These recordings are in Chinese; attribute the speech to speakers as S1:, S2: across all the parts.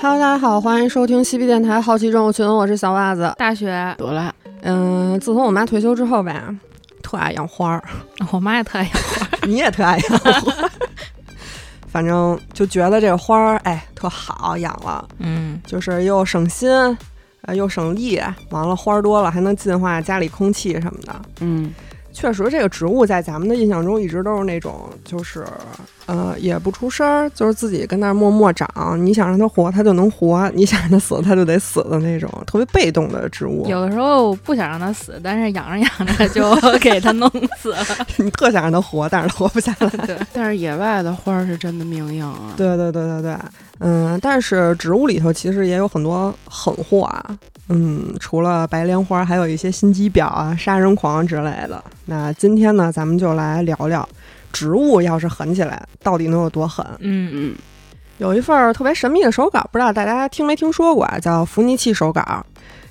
S1: Hello，大家好，欢迎收听西皮电台好奇症物群，我是小袜子。
S2: 大学。
S3: 得了，
S1: 嗯，自从我妈退休之后吧，特爱养花儿，
S2: 我妈也特爱养花，
S1: 你也特爱养花。反正就觉得这个花儿，哎，特好养了，
S2: 嗯，
S1: 就是又省心，呃，又省力，完了花儿多了还能净化家里空气什么的。
S3: 嗯，
S1: 确实，这个植物在咱们的印象中一直都是那种，就是呃，也不出声儿，就是自己跟那儿默默长。你想让它活，它就能活；你想让它死，它就得死的那种，特别被动的植物。
S2: 有的时候不想让它死，但是养着养着就 给它弄死了。
S1: 你特想让它活，但是它活不下来。
S2: 对，
S3: 但是野外的花儿是真的命硬啊。
S1: 对对对对对，嗯，但是植物里头其实也有很多狠货啊。嗯，除了白莲花，还有一些心机婊啊、杀人狂之类的。那今天呢，咱们就来聊聊，植物要是狠起来，到底能有多狠？
S2: 嗯
S3: 嗯，
S1: 有一份儿特别神秘的手稿，不知道大家听没听说过啊？叫伏尼契手稿。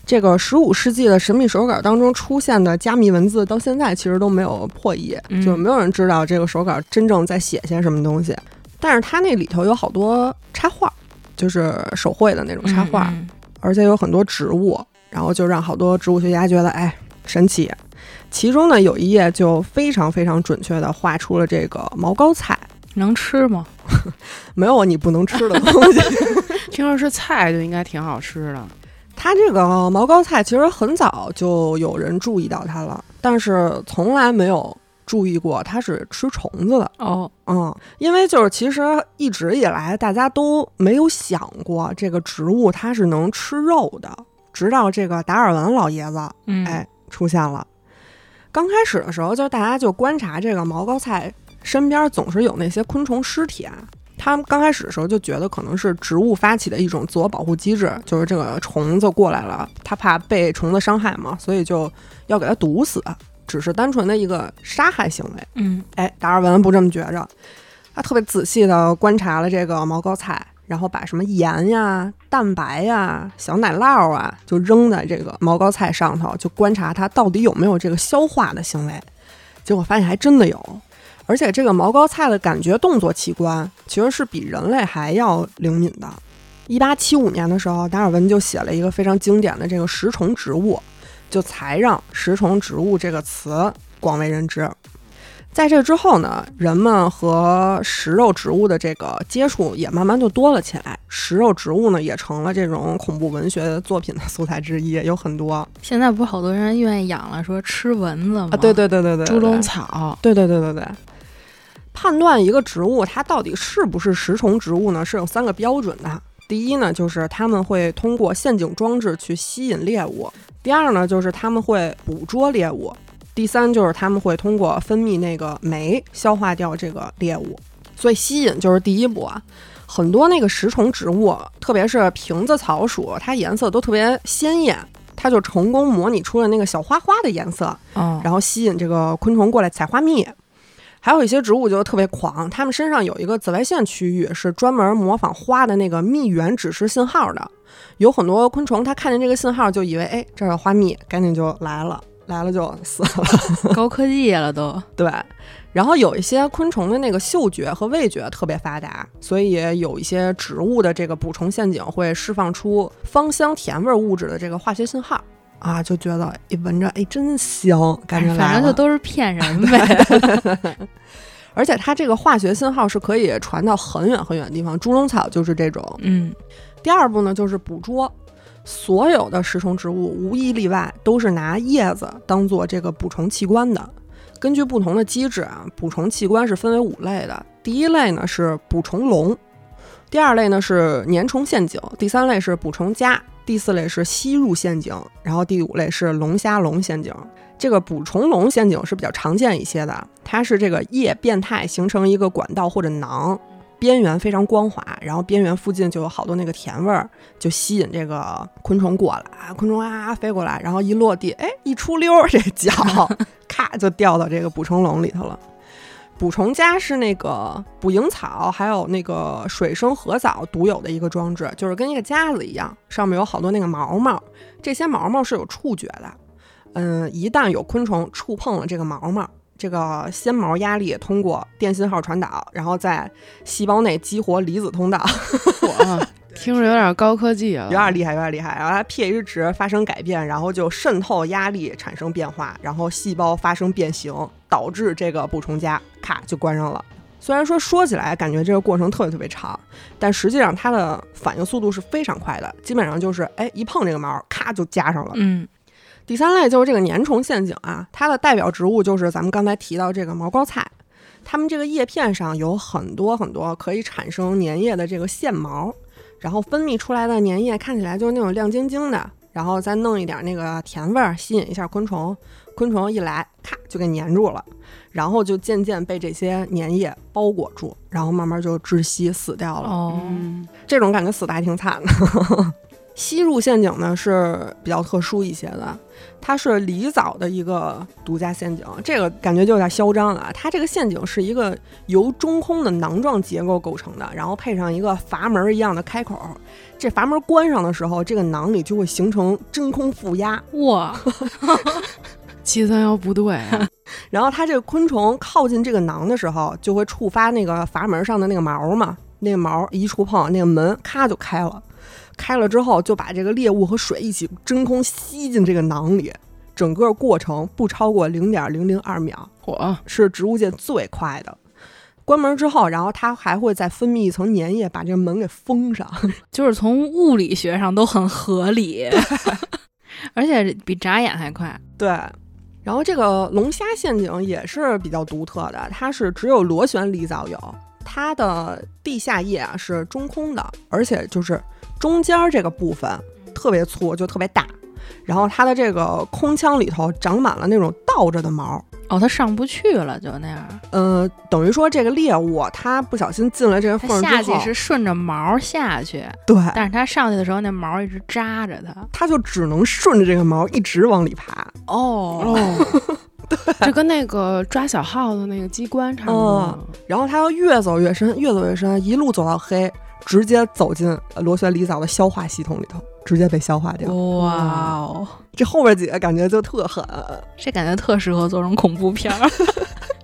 S1: 这个十五世纪的神秘手稿当中出现的加密文字，到现在其实都没有破译，
S2: 嗯
S1: 就是没有人知道这个手稿真正在写些什么东西。但是它那里头有好多插画，就是手绘的那种插画，
S2: 嗯
S1: 而且有很多植物，然后就让好多植物学家觉得，哎，神奇。其中呢，有一页就非常非常准确的画出了这个毛膏菜，
S2: 能吃吗？
S1: 没有你不能吃的东西。
S3: 听说是菜就应该挺好吃的。
S1: 它这个毛膏菜其实很早就有人注意到它了，但是从来没有注意过它是吃虫子的。
S2: 哦，
S1: 嗯，因为就是其实一直以来大家都没有想过这个植物它是能吃肉的，直到这个达尔文老爷子
S2: 嗯，
S1: 哎出现了。刚开始的时候，就大家就观察这个毛膏菜身边总是有那些昆虫尸体啊。他们刚开始的时候就觉得可能是植物发起的一种自我保护机制，就是这个虫子过来了，它怕被虫子伤害嘛，所以就要给它毒死，只是单纯的一个杀害行为。
S2: 嗯
S1: 哎，达尔文不这么觉着，他特别仔细的观察了这个毛膏菜，然后把什么盐呀、蛋白呀、小奶酪啊，就扔在这个毛膏菜上头，就观察它到底有没有这个消化的行为。结果发现还真的有，而且这个毛膏菜的感觉动作器官其实是比人类还要灵敏的。一八七五年的时候，达尔文就写了一个非常经典的这个食虫植物，就才让食虫植物这个词广为人知。在这之后呢，人们和食肉植物的这个接触也慢慢就多了起来。食肉植物呢，也成了这种恐怖文学作品的 素材之一，有很多
S2: 现在不是好多人愿意养了，说吃蚊子吗？
S1: 啊，对对对对对，
S3: 猪笼草，
S1: 对对对对对。判断一个植物它到底是不是食虫植物呢，是有三个标准的。第一呢，就是他们会通过陷阱装置去吸引猎物；第二呢，就是他们会捕捉猎物；第三就是它们会通过分泌那个酶消化掉这个猎物。所以吸引就是第一步啊。很多那个食虫植物，特别是瓶子草属，它颜色都特别鲜艳，它就成功模拟出了那个小花花的颜色。
S3: 嗯，
S1: 然后吸引这个昆虫过来采花蜜。还有一些植物就特别狂，它们身上有一个紫外线区域是专门模仿花的那个蜜源指示信号的。有很多昆虫，它看见这个信号就以为，哎，这儿有花蜜，赶紧就来了，来了就死了。
S2: 高科技了都。
S1: 对，然后有一些昆虫的那个嗅觉和味觉特别发达，所以有一些植物的这个捕虫陷阱会释放出芳香甜味物质的这个化学信号啊，就觉得一闻着哎真香，感觉
S2: 反正就都是骗人呗。
S1: 而且它这个化学信号是可以传到很远很远的地方，猪笼草就是这种。
S2: 嗯
S1: 第二步呢，就是捕捉。所有的食虫植物无一例外都是拿叶子当做这个捕虫器官的。根据不同的机制啊，捕虫器官是分为五类的。第一类呢是捕虫笼，第二类呢是粘虫陷阱，第三类是捕虫夹，第四类是吸入陷阱，然后第五类是龙虾笼陷阱。这个捕虫笼陷阱是比较常见一些的，它是这个叶变态形成一个管道或者囊，边缘非常光滑，然后边缘附近就有好多那个甜味儿，就吸引这个昆虫过来，昆虫啊飞过来，然后一落地，哎，一出溜，这脚 咔就掉到这个捕虫笼里头了。捕虫夹是那个捕蝇草还有那个水生禾藻独有的一个装置，就是跟一个夹子一样，上面有好多那个毛毛，这些毛毛是有触觉的。嗯，一旦有昆虫触碰了这个毛毛，这个纤毛压力通过电信号传导，然后在细胞内激活离子通道，
S3: 我听着有点高科技啊，
S1: 有点厉害，有点厉害。然后它 pH 值发生改变，然后就渗透压力产生变化，然后细胞发生变形，导致这个补充夹咔就关上了。虽然说说起来感觉这个过程特别特别长，但实际上它的反应速度是非常快的，基本上就是哎一碰这个毛，咔就加上了。
S2: 嗯，
S1: 第三类就是这个粘虫陷阱啊，它的代表植物就是咱们刚才提到这个毛膏菜，它们这个叶片上有很多很多可以产生粘液的这个线毛，然后分泌出来的粘液看起来就是那种亮晶晶的，然后再弄一点那个甜味儿，吸引一下昆虫，昆虫一来，咔就给粘住了，然后就渐渐被这些粘液包裹住，然后慢慢就窒息死掉了。
S2: 哦，
S3: 嗯，
S1: 这种感觉死的还挺惨的。吸入陷阱呢是比较特殊一些的，它是梨藻的一个独家陷阱，这个感觉就有点嚣张了。它这个陷阱是一个由中空的囊状结构构成的，然后配上一个阀门一样的开口。这阀门关上的时候，这个囊里就会形成真空负压，
S2: 哇，
S3: 七三幺不对啊，
S1: 然后它这个昆虫靠近这个囊的时候，就会触发那个阀门上的那个毛嘛，那个毛一触碰，那个门咔就开了。开了之后，就把这个猎物和水一起真空吸进这个囊里，整个过程不超过零点零零二秒，
S3: 火
S1: 是植物界最快的。关门之后，然后它还会再分泌一层粘液，把这个门给封上。
S2: 就是从物理学上都很合理，而且比眨眼还快。
S1: 对，然后这个龙虾陷阱也是比较独特的，它是只有螺旋里藻有，它的地下叶啊是中空的，而且就是中间儿这个部分特别粗，就特别大。然后它的这个空腔里头长满了那种倒着的毛，
S2: 哦，它上不去了，就那样。
S1: 呃，等于说这个猎物它不小心进了这个缝
S2: 它
S1: 儿之后，
S2: 下去是顺着毛下去，
S1: 对，
S2: 但是它上去的时候，那毛一直扎着它。
S1: 它就只能顺着这个毛一直往里爬。
S2: 哦，
S3: 哦，这跟那个抓小耗子那个机关差不多。
S1: 然后它要越走越深，越走越深，一路走到黑，直接走进呃螺旋离藻的消化系统里头，直接被消化掉。
S2: 哇哦，
S1: 这后边几个感觉就特狠，
S2: 这感觉特适合做成恐怖片儿。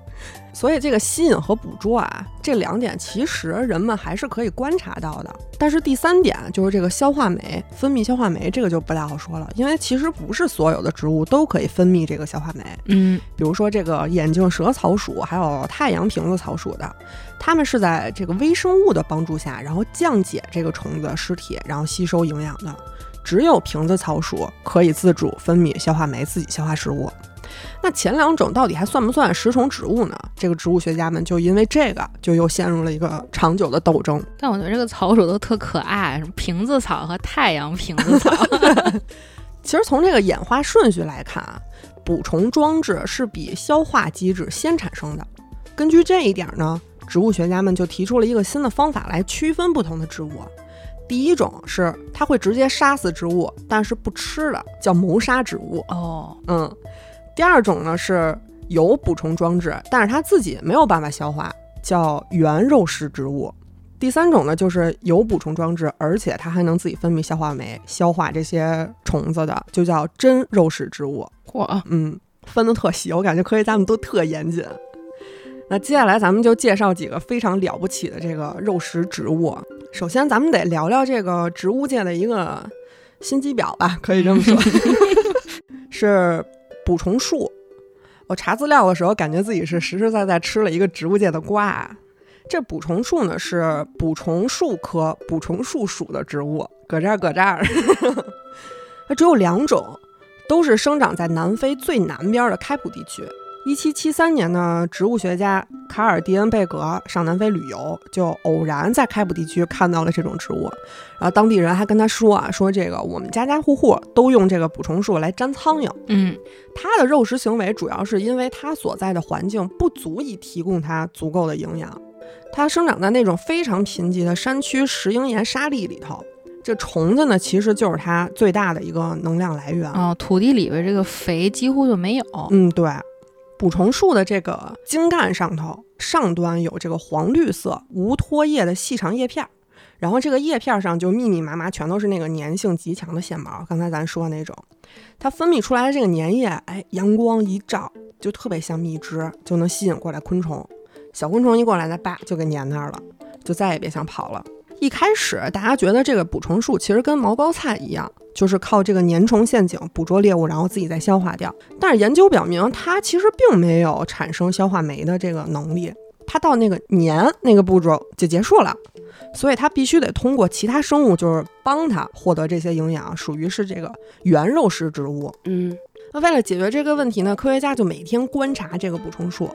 S1: 所以这个吸引和捕捉啊，这两点其实人们还是可以观察到的。但是第三点就是这个消化酶分泌消化酶，这个就不太好说了，因为其实不是所有的植物都可以分泌这个消化酶。
S2: 嗯，
S1: 比如说这个眼镜蛇草属，还有太阳瓶子草属的，它们是在这个微生物的帮助下，然后降解这个虫子尸体，然后吸收营养的。只有瓶子草属可以自主分泌消化酶，自己消化食物。那前两种到底还算不算食虫植物呢？这个植物学家们就因为这个，就又陷入了一个长久的斗争。
S2: 但我觉得这个草属都特可爱，什么瓶子草和太阳瓶子草。
S1: 其实从这个演化顺序来看啊，捕虫装置是比消化机制先产生的。根据这一点呢，植物学家们就提出了一个新的方法来区分不同的植物。第一种是它会直接杀死植物，但是不吃的，叫谋杀植物。
S2: 哦，
S1: 嗯，第二种呢是有补充装置，但是它自己没有办法消化，叫原肉食植物。第三种呢就是有补充装置，而且它还能自己分泌消化酶，消化这些虫子的，就叫真肉食植物。
S3: 嚯，
S1: 嗯，分的特细，我感觉科学家们都特严谨。那接下来咱们就介绍几个非常了不起的这个肉食植物。首先，咱们得聊聊这个植物界的一个心机婊吧，可以这么说，是捕虫树。我查资料的时候，感觉自己是实实在在吃了一个植物界的瓜啊。这捕虫树呢是捕虫树科捕虫树属的植物，搁这儿搁这儿，它只有两种，都是生长在南非最南边的开普地区。一七七三年呢，植物学家卡尔迪恩贝格上南非旅游，就偶然在开普地区看到了这种植物。然后当地人还跟他说啊，说这个我们家家户户都用这个捕虫树来粘苍蝇。
S2: 嗯，
S1: 它的肉食行为主要是因为它所在的环境不足以提供它足够的营养。它生长在那种非常贫瘠的山区石英岩沙砾里头。这虫子呢，其实就是它最大的一个能量来源。
S2: 哦，土地里边这个肥几乎就没有。
S1: 嗯，对，捕虫树的这个茎干上头上端有这个黄绿色无脱叶的细长叶片，然后这个叶片上就密密麻麻全都是那个粘性极强的线毛，刚才咱说的那种。它分泌出来的这个粘液，哎，阳光一照就特别像蜜汁，就能吸引过来昆虫。小昆虫一过来，那叭就给粘那儿了，就再也别想跑了。一开始大家觉得这个捕虫术其实跟毛膏菜一样，就是靠这个粘虫陷阱捕捉猎物，然后自己再消化掉。但是研究表明，它其实并没有产生消化酶的这个能力，它到那个粘那个步骤就结束了。所以它必须得通过其他生物，就是帮它获得这些营养，属于是这个原肉食植物。
S3: 嗯，
S1: 那为了解决这个问题呢，科学家就每天观察这个捕虫术。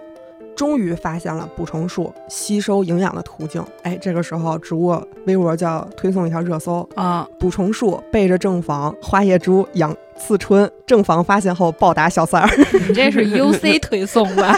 S1: 终于发现了捕虫术吸收营养的途径。哎，这个时候植物微博就要推送一条热搜
S2: 啊！
S1: 捕虫术背着正房花叶猪养刺春，正房发现后暴打小三儿。
S2: 你 这是 UC 推送吧？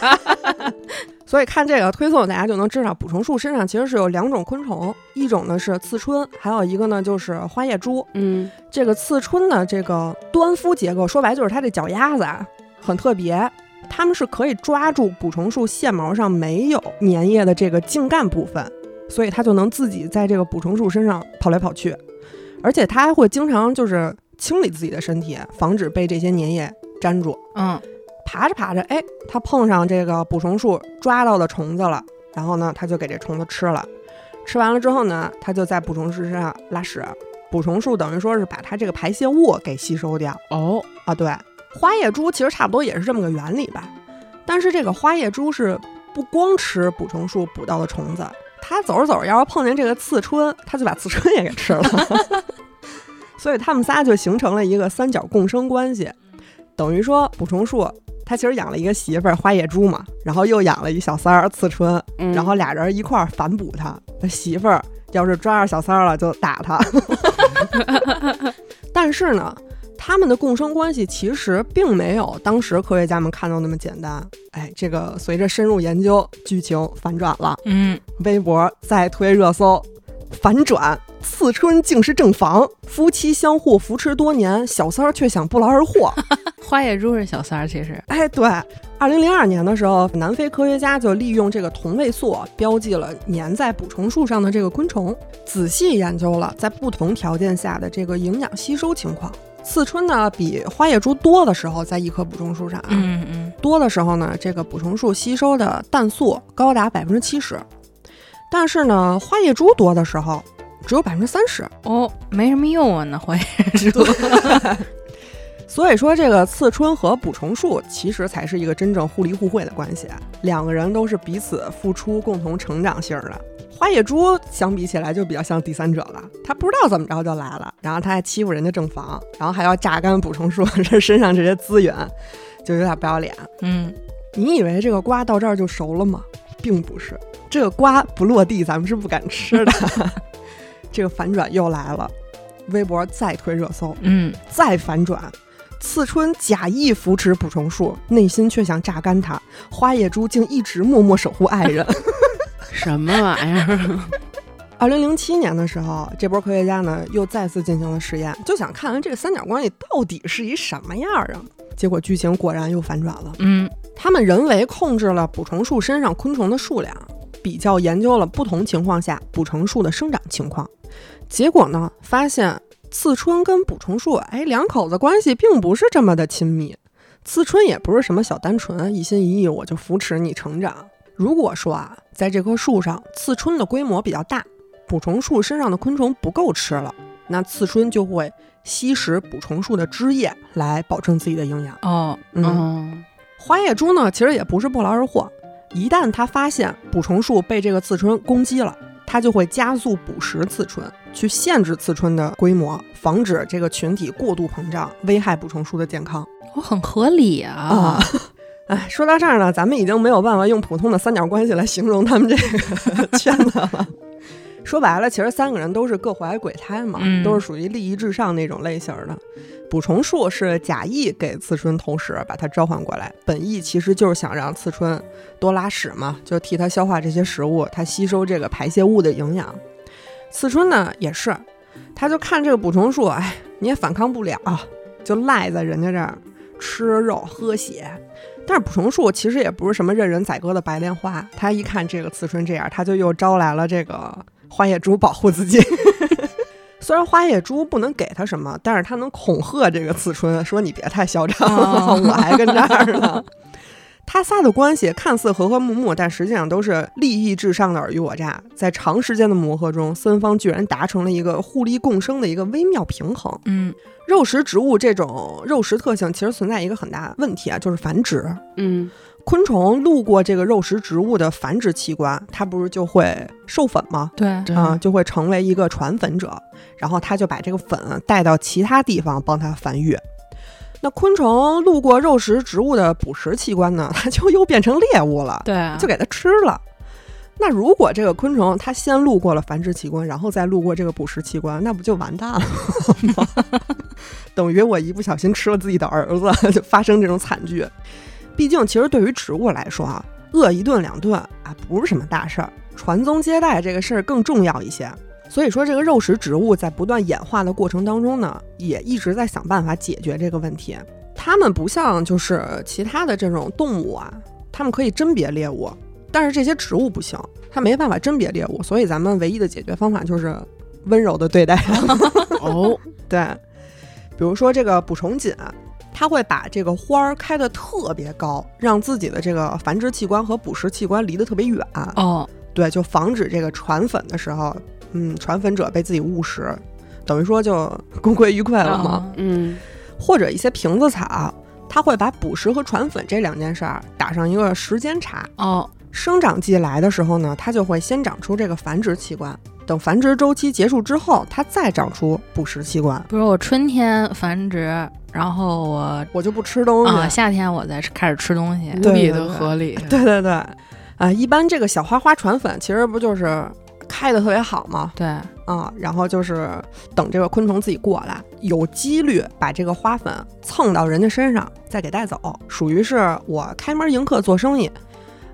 S1: 所以看这个推送，大家就能知道捕虫树身上其实是有两种昆虫，一种呢是刺春，还有一个呢就是花叶猪。
S3: 嗯，
S1: 这个刺春的这个端夫结构，说白就是它这脚丫子啊很特别。它们是可以抓住捕虫术线毛上没有粘液的这个茎干部分，所以它就能自己在这个捕虫术身上跑来跑去，而且它还会经常就是清理自己的身体，防止被这些粘液粘住。
S2: 嗯，
S1: 爬着爬着，哎，它碰上这个捕虫术抓到的虫子了，然后呢，它就给这虫子吃了。吃完了之后呢，它就在捕虫术身上拉屎。捕虫术等于说是把它这个排泄物给吸收掉。
S3: 哦，
S1: 啊，对。花叶猪其实差不多也是这么个原理吧，但是这个花叶猪是不光吃捕虫术捕到的虫子，它走着走着要是碰见这个刺春，它就把刺春也给吃了，所以他们仨就形成了一个三角共生关系，等于说捕虫术他其实养了一个媳妇儿花叶猪嘛，然后又养了一小三儿刺春，然后俩人一块儿反哺他，他媳妇儿要是抓着小三儿了就打他，但是呢。他们的共生关系其实并没有当时科学家们看到那么简单。哎，这个随着深入研究，剧情反转了。
S2: 嗯，
S1: 微博再推热搜，反转，刺春竟是正房，夫妻相互扶持多年，小三儿却想不劳而获。
S2: 花叶猪是小三儿，其实。
S1: 哎，对，二零零二年的时候，南非科学家就利用这个同位素标记了粘在捕虫树上的这个昆虫，仔细研究了在不同条件下的这个营养吸收情况。刺春呢，比花叶珠多的时候，在一棵补充树上啊，
S2: 嗯嗯，
S1: 多的时候呢，这个补充树吸收的氮素高达百分之七十，但是呢，花叶珠多的时候只有百分之三十，
S2: 哦，没什么用啊，那花叶猪。
S1: 所以说，这个刺春和补虫术其实才是一个真正互利互惠的关系，两个人都是彼此付出、共同成长型的。花野猪相比起来就比较像第三者了，他不知道怎么着就来了，然后他还欺负人家正房，然后还要榨干补虫树这身上这些资源，就有点不要脸。
S2: 嗯，
S1: 你以为这个瓜到这儿就熟了吗？并不是，这个瓜不落地咱们是不敢吃的。这个反转又来了，微博再推热搜，
S2: 嗯，
S1: 再反转，刺春假意扶持捕虫术，内心却想榨干他。花叶猪竟一直默默守护爱人。
S3: 什么玩意儿？
S1: 二零零七年的时候，这波科学家呢又再次进行了实验，就想看看这个三角关系到底是一什么样啊？结果剧情果然又反转了。
S2: 嗯，
S1: 他们人为控制了捕虫树身上昆虫的数量，比较研究了不同情况下捕虫树的生长情况，结果呢发现刺春跟捕虫树，哎，两口子关系并不是这么的亲密。刺春也不是什么小单纯，一心一意我就扶持你成长。如果说啊，在这棵树上，刺春的规模比较大，捕虫树身上的昆虫不够吃了，那刺春就会吸食捕虫树的汁液来保证自己的营养。
S2: 哦，
S1: 嗯，花叶猪呢，其实也不是不劳而获，一旦它发现捕虫树被这个刺春攻击了，它就会加速捕食刺春，去限制刺春的规模，防止这个群体过度膨胀，危害捕虫树的健康。
S2: 我很合理啊。
S1: 哎，说到这儿呢，咱们已经没有办法用普通的三角关系来形容他们这个圈子了。说白了，其实三个人都是各怀鬼胎嘛，都是属于利益至上那种类型的。捕虫术是假意给刺春投食，把它召唤过来，本意其实就是想让刺春多拉屎嘛，就替它消化这些食物，它吸收这个排泄物的营养。刺春呢也是，他就看这个捕虫术，哎，你也反抗不了，就赖在人家这儿吃肉喝血。但是捕虫术其实也不是什么任人宰割的白莲花，他一看这个刺春这样，他就又招来了这个花叶猪保护自己。虽然花叶猪不能给他什么，但是他能恐吓这个刺春，说你别太嚣张，我还跟这儿呢。他仨的关系看似和和睦睦，但实际上都是利益至上的尔虞我诈。在长时间的磨合中，三方居然达成了一个互利共生的一个微妙平衡。
S2: 嗯
S1: 肉食植物这种肉食特性，其实存在一个很大问题啊，就是繁殖。
S3: 嗯
S1: 昆虫路过这个肉食植物的繁殖器官，它不是就会授粉吗？
S2: 对，
S3: 对
S1: 啊、就会成为一个传粉者，然后它就把这个粉带到其他地方帮它繁育。那昆虫路过肉食植物的捕食器官呢，它就又变成猎物了，
S2: 对啊，
S1: 就给它吃了。那如果这个昆虫它先路过了繁殖器官，然后再路过这个捕食器官，那不就完蛋了吗？等于我一不小心吃了自己的儿子，就发生这种惨剧。毕竟，其实对于植物来说啊，饿一顿两顿啊不是什么大事儿，传宗接代这个事儿更重要一些。所以说，这个肉食植物在不断演化的过程当中呢，也一直在想办法解决这个问题。它们不像就是其他的这种动物啊，它们可以甄别猎物，但是这些植物不行，它没办法甄别猎物，所以咱们唯一的解决方法就是温柔的对待它。
S3: 哦，
S1: 对，比如说这个捕虫锦，它会把这个花儿开得特别高，让自己的这个繁殖器官和捕食器官离得特别远。
S2: 哦，
S1: 对，就防止这个传粉的时候，嗯，传粉者被自己误食，等于说就 功亏一篑了嘛。
S2: 啊
S3: 嗯
S1: 或者一些瓶子草，它会把捕食和传粉这两件事儿打上一个时间差。
S2: 哦，
S1: 生长季来的时候呢，它就会先长出这个繁殖器官，等繁殖周期结束之后，它再长出捕食器官。
S2: 比如我春天繁殖，然后我
S1: 我就不吃东西。
S2: 啊夏天我再开始吃东西，
S3: 无比的合理。
S1: 对对对，啊、一般这个小花花传粉其实不就是开的特别好嘛？
S2: 对，
S1: 啊、然后就是等这个昆虫自己过来，有几率把这个花粉蹭到人家身上，再给带走，属于是我开门迎客做生意。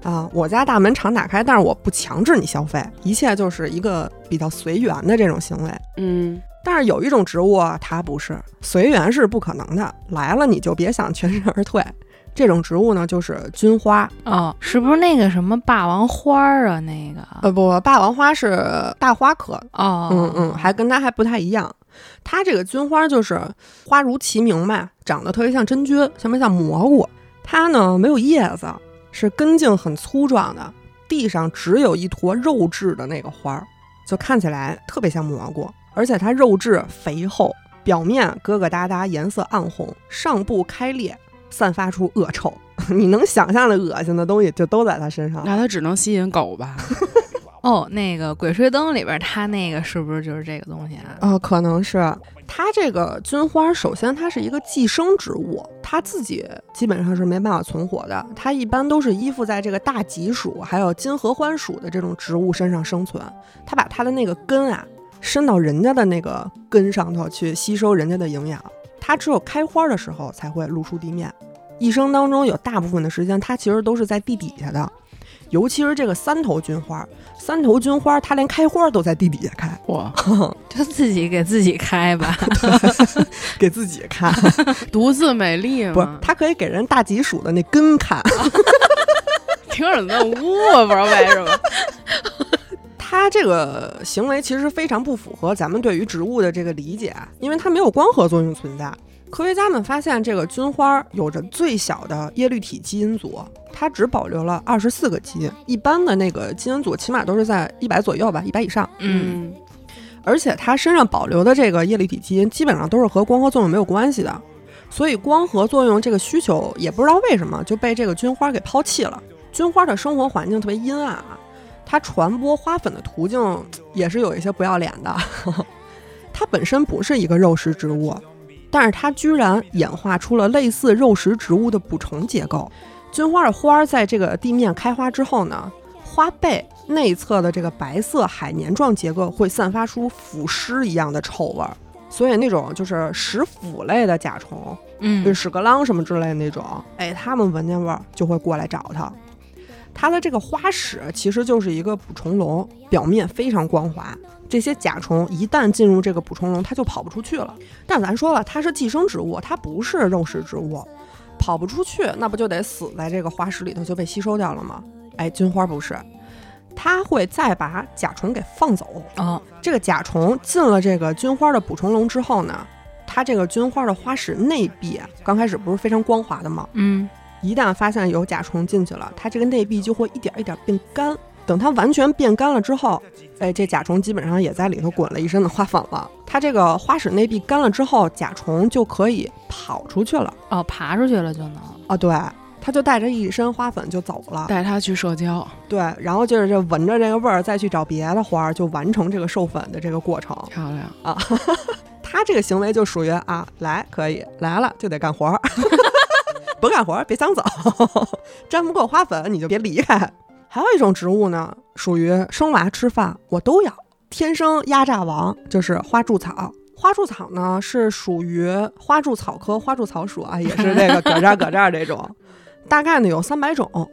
S1: 啊，我家大门常打开，但是我不强制你消费，一切就是一个比较随缘的这种行为。
S3: 嗯，
S1: 但是有一种植物啊，它不是随缘是不可能的，来了你就别想全身而退。这种植物呢，就是菌花，
S2: 哦，是不是那个什么霸王花儿啊？那个，
S1: 呃不，霸王花是大花科，
S2: 哦，
S1: 嗯嗯，还跟它还不太一样。它这个菌花就是花如其名嘛，长得特别像真菌，像不像蘑菇？它呢没有叶子，是根茎很粗壮的，地上只有一坨肉质的那个花儿，就看起来特别像蘑菇，而且它肉质肥厚，表面疙疙瘩瘩，颜色暗红，上部开裂，散发出恶臭。你能想象的恶心的东西就都在它身上。
S3: 那它只能吸引狗吧？
S2: 哦，那个《鬼吹灯》里边，它那个是不是就是这个东西啊？
S1: 哦，可能是它这个菌花，首先它是一个寄生植物，它自己基本上是没办法存活的。它一般都是依附在这个大戟属还有金合欢属的这种植物身上生存。它把它的那个根啊伸到人家的那个根上头去吸收人家的营养。它只有开花的时候才会露出地面，一生当中有大部分的时间它其实都是在地底下的。尤其是这个三头菌花，三头菌花它连开花都在地底下开，
S3: 哇，
S2: 就自己给自己开吧。
S1: 给自己看。
S3: 独自美丽
S1: 不是，，它可以给人大吉鼠的那根看。
S3: 听着那污，我不知道为什么。
S1: 它这个行为其实非常不符合咱们对于植物的这个理解，啊因为它没有光合作用存在。科学家们发现，这个菌花有着最小的叶绿体基因组，它只保留了二十四个基因，一般的那个基因组起码都是在一百左右吧，一百以上。
S2: 嗯，
S1: 而且它身上保留的这个叶绿体基因基本上都是和光合作用没有关系的，所以光合作用这个需求也不知道为什么就被这个菌花给抛弃了。菌花的生活环境特别阴暗啊，它传播花粉的途径也是有一些不要脸的。它本身不是一个肉食植物，但是它居然演化出了类似肉食植物的捕虫结构。菌花的花儿在这个地面开花之后呢，花背内侧的这个白色海绵状结构会散发出腐尸一样的臭味儿，所以那种就是食腐类的甲虫，
S2: 嗯
S1: 就屎壳郎什么之类的那种，哎，它们闻见味儿就会过来找它。它的这个花屎其实就是一个捕虫笼，表面非常光滑。这些甲虫一旦进入这个捕虫笼，它就跑不出去了。但咱说了，它是寄生植物，它不是肉食植物，跑不出去，那不就得死在这个花屎里头就被吸收掉了吗？哎，菌花不是，它会再把甲虫给放走。
S2: 哦，
S1: 这个甲虫进了这个菌花的捕虫笼之后呢，它这个菌花的花屎内壁啊，刚开始不是非常光滑的吗？
S2: 嗯，
S1: 一旦发现有甲虫进去了，它这个内壁就会一点一点变干。等它完全变干了之后，哎，这甲虫基本上也在里头滚了一身的花粉了。它这个花室内壁干了之后，甲虫就可以跑出去了。
S2: 哦，爬出去了就能。
S1: 啊，对，它就带着一身花粉就走了。
S3: 带它去社交，
S1: 对，然后就是这闻着这个味儿，再去找别的花儿，就完成这个授粉的这个过程。
S3: 漂亮。
S1: 啊，它这个行为就属于啊，来可以来了就得干活儿，不干活别想走，沾不过花粉你就别离开。还有一种植物呢，属于生娃吃饭我都要，天生压榨王就是花柱草。花柱草呢是属于花柱草科花柱草属啊，也是这个 搁这儿搁这儿这种，大概呢有三百种，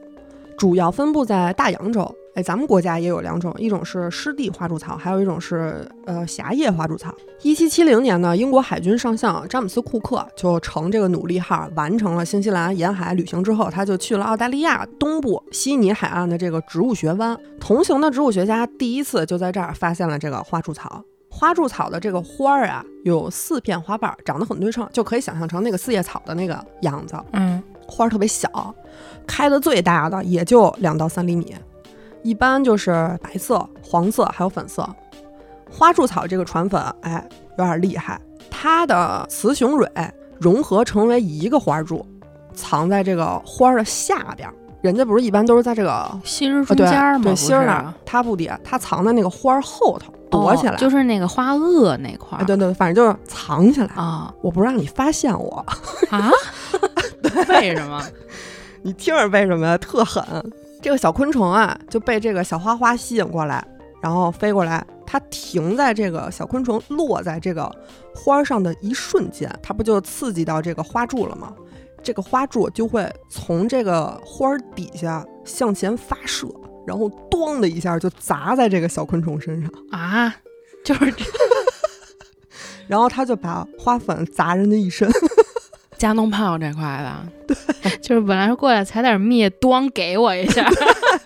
S1: 主要分布在大洋洲。哎，咱们国家也有两种，一种是湿地花柱草，还有一种是呃狭叶花柱草。一七七零年呢，英国海军上校詹姆斯·库克就乘这个努力号完成了新西兰沿海旅行之后，他就去了澳大利亚东部悉尼海岸的这个植物学湾。同行的植物学家第一次就在这儿发现了这个花柱草。花柱草的这个花儿啊，有四片花瓣，长得很对称，就可以想象成那个四叶草的那个样子。
S2: 嗯，
S1: 花儿特别小，开的最大的也就两到三厘米。一般就是白色、黄色还有粉色。花柱草这个传粉，哎，有点厉害。它的雌雄蕊融合成为一个花柱，藏在这个花儿的下边。人家不是一般都是在这个
S2: 心中间儿吗？
S1: 对心儿那儿，它不底，它藏在那个花儿后头躲起来。
S2: 哦就是那个花萼那块儿。
S1: 哎，对对，反正就是藏起来。
S2: 啊
S1: 我不让你发现我，
S2: 啊！为什么？
S1: 你听着为什么呀？特狠。这个小昆虫啊，就被这个小花花吸引过来，然后飞过来。它停在这个小昆虫落在这个花儿上的一瞬间，它不就刺激到这个花柱了吗？这个花柱就会从这个花儿底下向前发射，然后咣的一下就砸在这个小昆虫身上，
S2: 啊？就是这
S1: 然后它就把花粉砸人家一身。
S3: 加农炮这块的，对
S2: 就是本来是过来采点蜜，端给我一下。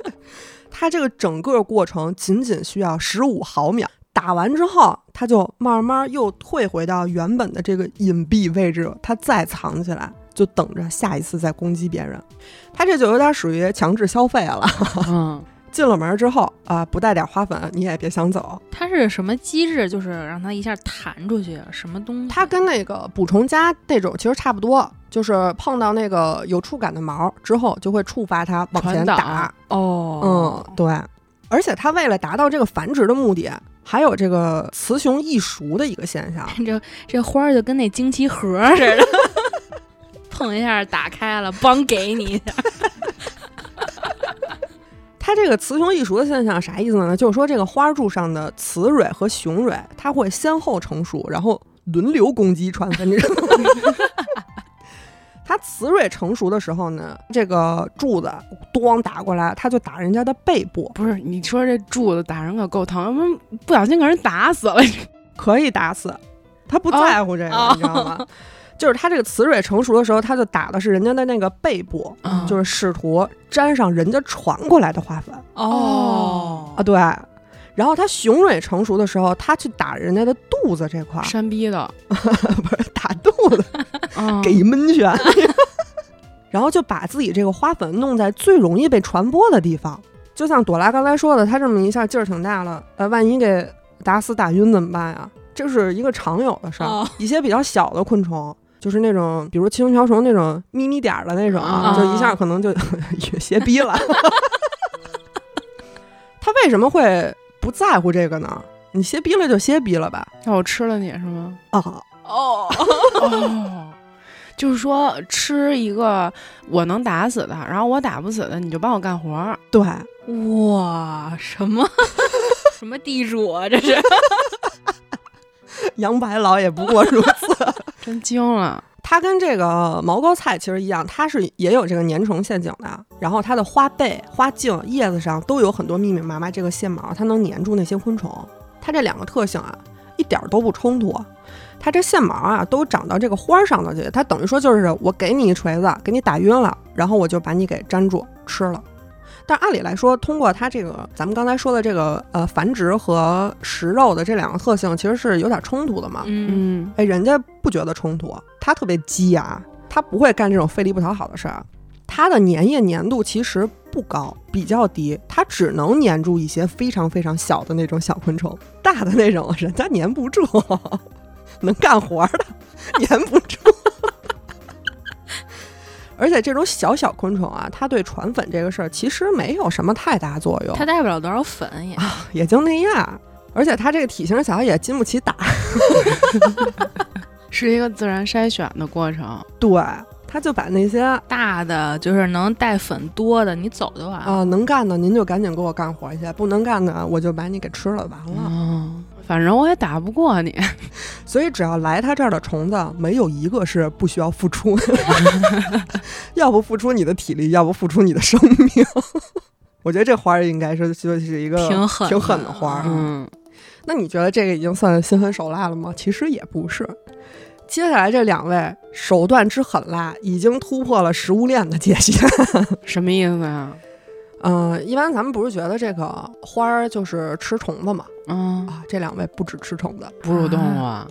S1: 它这个整个过程仅仅需要十五毫秒，打完之后，它就慢慢又退回到原本的这个隐蔽位置，它再藏起来，就等着下一次再攻击别人。它这就有点属于强制消费了。
S3: 嗯，
S1: 进了门之后啊、不带点花粉你也别想走。
S2: 它是什么机制？就是让它一下弹出去，什么东西？
S1: 它跟那个捕虫夹那种其实差不多，就是碰到那个有触感的毛之后，就会触发它往前打。
S3: 哦，
S1: 嗯，对，而且它为了达到这个繁殖的目的，还有这个雌雄异熟的一个现象。
S2: 这这花儿就跟那惊奇盒似的，碰一下打开了，帮给你一下。
S1: 它这个雌雄异熟的现象啥意思呢？就是说这个花柱上的雌蕊和雄蕊，它会先后成熟，然后轮流攻击传粉。这种。它雌蕊成熟的时候呢，这个柱子咣打过来，它就打人家的背部，
S3: 不是，你说这柱子打人可够疼，不小心给人打死了。
S1: 可以打死，它不在乎这个，
S2: 哦
S1: 你知道吗？就是它这个雌蕊成熟的时候，它就打的是人家的那个背部，
S3: 嗯。
S1: 就是试图沾上人家传过来的花粉。
S3: 哦。
S1: 啊，对。然后它雄蕊成熟的时候，它去打人家的肚子这块儿，
S3: 山逼的，
S1: 不是打肚子，
S3: 嗯。
S1: 给一闷拳，然后就把自己这个花粉弄在最容易被传播的地方。就像朵拉刚才说的，它这么一下劲儿挺大了，呃，万一给打死打晕怎么办呀？这是一个常有的事儿。
S2: 哦。
S1: 一些比较小的昆虫，就是那种比如七星瓢虫那种咪咪点儿的那种，
S3: 啊
S1: 就一下可能就 也歇逼了。他为什么会不在乎这个呢？你歇逼了就歇逼了吧。
S3: 让我吃了你是吗？
S1: 啊，
S2: 哦，
S3: 哦，就是说吃一个我能打死的，然后我打不死的，你就帮我干活儿。
S1: 对，
S2: 哇，什么什么地主啊？这是
S1: 杨白劳也不过如此。
S3: 真惊了，
S1: 它跟这个毛膏菜其实一样，它是也有这个粘虫陷阱的。然后它的花背、花茎、叶子上都有很多密密麻麻这个线毛，它能粘住那些昆虫。它这两个特性啊，一点都不冲突。它这线毛啊，都长到这个花儿上头去，它等于说就是我给你一锤子，给你打晕了，然后我就把你给粘住吃了。但按理来说，通过它这个咱们刚才说的这个呃繁殖和食肉的这两个特性，其实是有点冲突的嘛。
S2: 嗯，
S3: 嗯，
S1: 哎，人家不觉得冲突，他特别鸡啊，他不会干这种费力不讨好的事儿。它的粘液粘度其实不高，比较低，它只能粘住一些非常非常小的那种小昆虫，大的那种人家粘不住，能干活的粘不住。而且这种小小昆虫啊，它对传粉这个事儿其实没有什么太大作用，
S2: 它带不了多少粉也。
S1: 也就那样。而且它这个体型小，也经不起打。
S3: 是一个自然筛选的过程。
S1: 对，它就把那些
S2: 大的就是能带粉多的，你走就完了。
S1: 啊、能干的您就赶紧给我干活去，不能干的我就把你给吃了，完了。
S3: 嗯，反正我也打不过你。
S1: 所以只要来他这儿的虫子，没有一个是不需要付出的，要不付出你的体力，要不付出你的生命。我觉得这花儿应该是就是一个
S2: 挺狠的
S1: 挺狠的花儿。
S3: 嗯，
S1: 那你觉得这个已经算心狠手辣了吗？其实也不是。接下来这两位手段之狠辣，已经突破了食物链的界限。
S3: 什么意思呀？
S1: 嗯、一般咱们不是觉得这个花儿就是吃虫子嘛？
S3: 嗯，
S1: 啊，这两位不止吃虫子，
S3: 哺乳动物啊。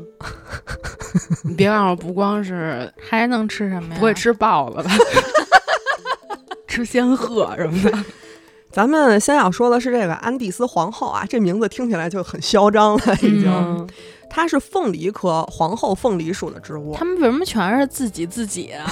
S3: 你别告诉我，不光是
S2: 还能吃什么呀？
S3: 不会吃豹子吧？吃仙鹤什么的。
S1: 咱们先要说的是这个安第斯皇后啊，这名字听起来就很嚣张了，已经。
S3: 嗯
S1: 它是凤梨科皇后凤梨属的植物
S2: 他，们为什么全是自己自己啊？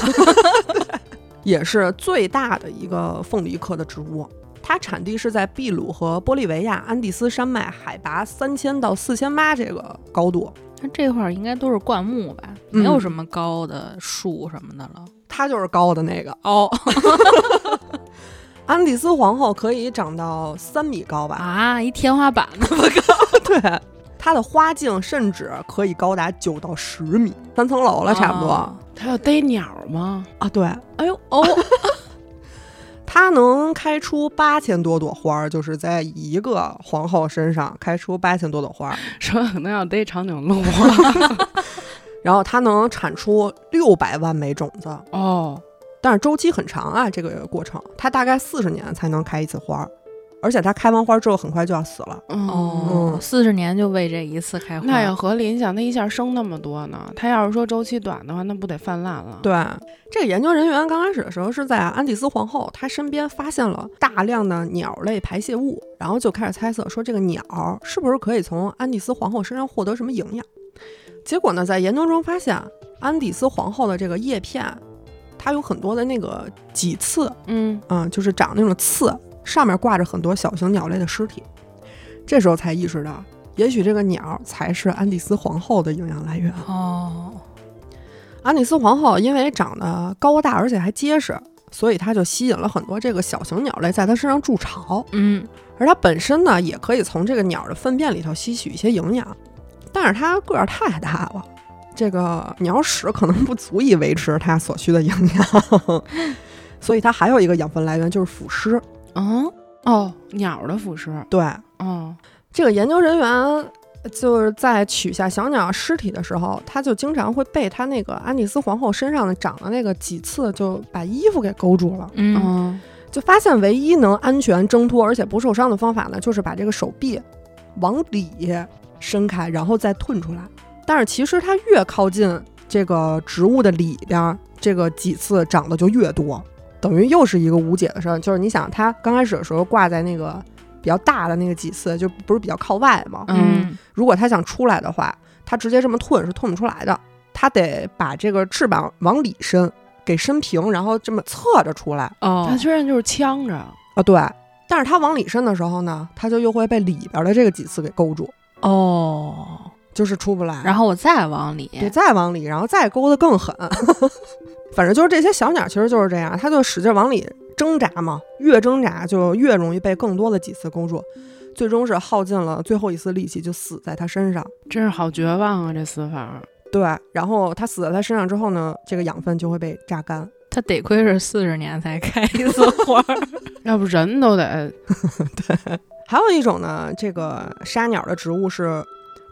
S1: 也是最大的一个凤梨科的植物。它产地是在秘鲁和玻利维亚安第斯山脉，海拔三千到四千八这个高度。
S2: 它这块儿应该都是灌木吧，
S1: 嗯
S2: 没有什么高的树什么的了。
S1: 它就是高的那个。
S2: 哦
S1: 安第斯皇后可以长到三米高吧？
S2: 啊，一天花板那么高，
S1: 对，它的花径甚至可以高达九到十米，三层楼了差不多、
S2: 哦
S3: 它要逮鸟吗？
S1: 啊。对，
S2: 哎呦哦，
S1: 它能开出八千多朵花儿，就是在一个皇后身上开出八千多朵花儿，
S3: 说可能要逮长颈鹿。
S1: 然后它能产出六百万枚种子，
S3: 哦，
S1: 但是周期很长啊，这个过程它大概四十年才能开一次花儿，而且它开完花之后很快就要死了。
S3: 嗯
S2: 哦，四十年就为这一次开花，
S3: 那也合理。你想，它一下生那么多呢，它要是说周期短的话，那不得泛滥了？，
S1: 对，这个研究人员刚开始的时候是在安第斯皇后她身边发现了大量的鸟类排泄物，然后就开始猜测说这个鸟是不是可以从安第斯皇后身上获得什么营养。结果呢，在研究中发现，安第斯皇后的这个叶片，它有很多的那个棘刺，
S3: 嗯，
S1: 嗯，就是长那种刺，上面挂着很多小型鸟类的尸体。这时候才意识到，也许这个鸟才是安第斯皇后的营养来源。
S2: 哦，
S1: 安第斯皇后因为长得高大而且还结实，所以它就吸引了很多这个小型鸟类在它身上筑巢。
S2: 嗯，
S1: 而它本身呢，也可以从这个鸟的粪便里头吸取一些营养，但是它个儿太大了，这个鸟屎可能不足以维持它所需的营养，所以它还有一个养分来源就是腐尸。
S3: 嗯，哦，鸟的腐蚀，
S1: 对，
S3: 哦，
S1: 这个研究人员就是在取下小鸟尸体的时候，他就经常会被他那个安第斯皇后身上的长的那个几刺就把衣服给勾住了，
S2: 嗯，
S3: 嗯，
S1: 就发现唯一能安全挣脱而且不受伤的方法呢，就是把这个手臂往里伸开，然后再褪出来。但是其实它越靠近这个植物的里边儿，这个几刺长得就越多，等于又是一个无解的事儿。就是你想，它刚开始的时候挂在那个比较大的那个几刺，就不是比较靠外嘛？
S2: 嗯，
S1: 如果它想出来的话，它直接这么吞是吞不出来的，它得把这个翅膀往里伸，给伸平，然后这么侧着出来
S2: 哦
S3: 它，居然就是呛着，
S1: 啊。对，但是它往里伸的时候呢，它就又会被里边的这个几刺给勾住，
S2: 哦，
S1: 就是出不来。
S2: 然后我再往里，
S1: 对，再往里，然后再勾得更狠。反正就是这些小鸟，其实就是这样，它就使劲往里挣扎嘛，越挣扎就越容易被更多的几次勾住，最终是耗尽了最后一丝力气，就死在它身上。
S3: 真是好绝望啊！这死法，
S1: 对，然后它死在它身上之后呢，这个养分就会被榨干。
S2: 它得亏是四十年才开一次花儿，
S3: 要不人都得 对
S1: 还有一种呢，这个杀鸟的植物是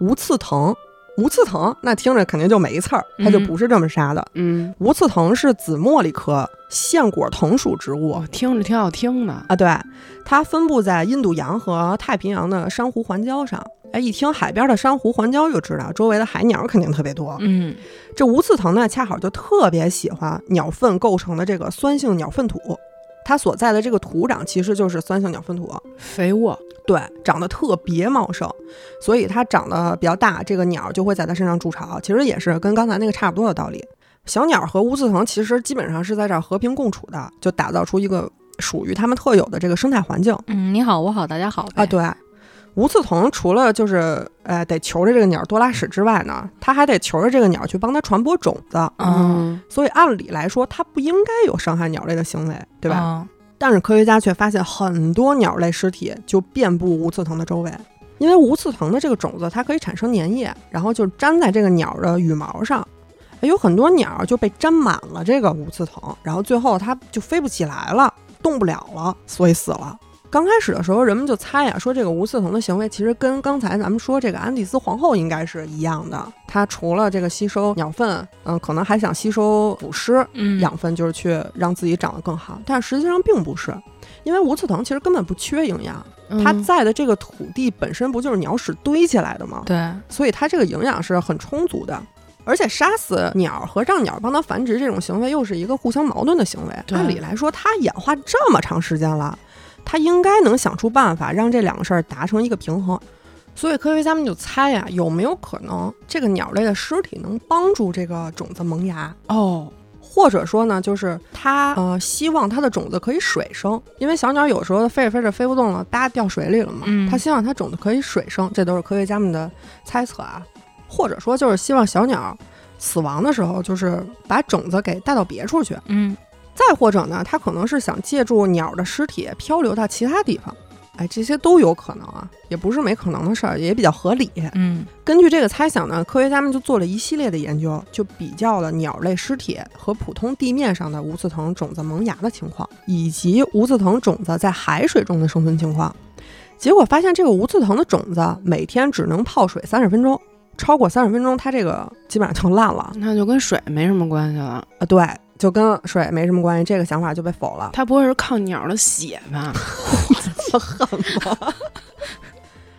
S1: 无刺藤。无刺藤那听着肯定就没刺儿，它就
S2: 嗯
S1: 不是这么杀的。
S3: 嗯，
S1: 无刺藤是紫茉莉科线果藤属植物
S3: 我听着挺好听的。
S1: 啊，对，它分布在印度洋和太平洋的珊瑚环礁上，哎，一听海边的珊瑚环礁，就知道周围的海鸟肯定特别多。
S2: 嗯，
S1: 这无刺藤呢，恰好就特别喜欢鸟粪构成的这个酸性鸟粪土，它所在的这个土壤其实就是酸性鸟粪土，
S3: 肥沃，
S1: 对，长得特别茂盛，所以它长得比较大，这个鸟就会在它身上筑巢。其实也是跟刚才那个差不多的道理。小鸟和无刺藤其实基本上是在这儿和平共处的，就打造出一个属于它们特有的这个生态环境
S2: 嗯，你好，我好，大家好呗
S1: 啊。，对，无刺藤除了就是呃得求着这个鸟多拉屎之外呢，它还得求着这个鸟去帮它传播种子。
S2: 嗯，
S1: 所以按理来说，它不应该有伤害鸟类的行为，对吧？
S2: 吧？
S1: 但是科学家却发现很多鸟类尸体就遍布无刺藤的周围，因为无刺藤的这个种子它可以产生粘液，然后就粘在这个鸟的羽毛上。有很多鸟就被粘满了这个无刺藤，然后最后它就飞不起来了，动不了了，所以死了。刚开始的时候，人们就猜呀，说这个无刺藤的行为其实跟刚才咱们说这个安第斯皇后应该是一样的。它除了这个吸收鸟粪，嗯，可能还想吸收腐尸，
S2: 嗯，
S1: 养分，就是去让自己长得更好。但实际上并不是，因为无刺藤其实根本不缺营养，它
S3: 嗯
S1: 在的这个土地本身不就是鸟屎堆起来的吗？
S2: 对，
S1: 所以它这个营养是很充足的。而且杀死鸟和让鸟帮它繁殖这种行为又是一个互相矛盾的行为。按理来说，它演化这么长时间了，它应该能想出办法让这两个事儿达成一个平衡。所以科学家们就猜呀，有没有可能这个鸟类的尸体能帮助这个种子萌芽？
S3: 哦，
S1: 或者说呢，就是它呃希望它的种子可以水生，因为小鸟有时候飞着飞着飞不动了，哒掉水里了嘛。
S2: 嗯
S1: 它希望它种子可以水生，这都是科学家们的猜测啊。或者说就是希望小鸟死亡的时候，就是把种子给带到别处去。
S2: 嗯，
S1: 再或者呢，它可能是想借助鸟的尸体漂流到其他地方。哎，这些都有可能啊，也不是没可能的事儿，也比较合理。
S2: 嗯，
S1: 根据这个猜想呢，科学家们就做了一系列的研究，就比较了鸟类尸体和普通地面上的无刺藤种子萌芽的情况，以及无刺藤种子在海水中的生存情况。结果发现，这个无刺藤的种子每天只能泡水三十分钟，超过三十分钟，它这个基本上就烂了。
S3: 那就跟水没什么关系了。
S1: 啊，对，就跟水没什么关系，这个想法就被否了。
S3: 它不会是靠鸟的血吧？
S1: 这么狠吗？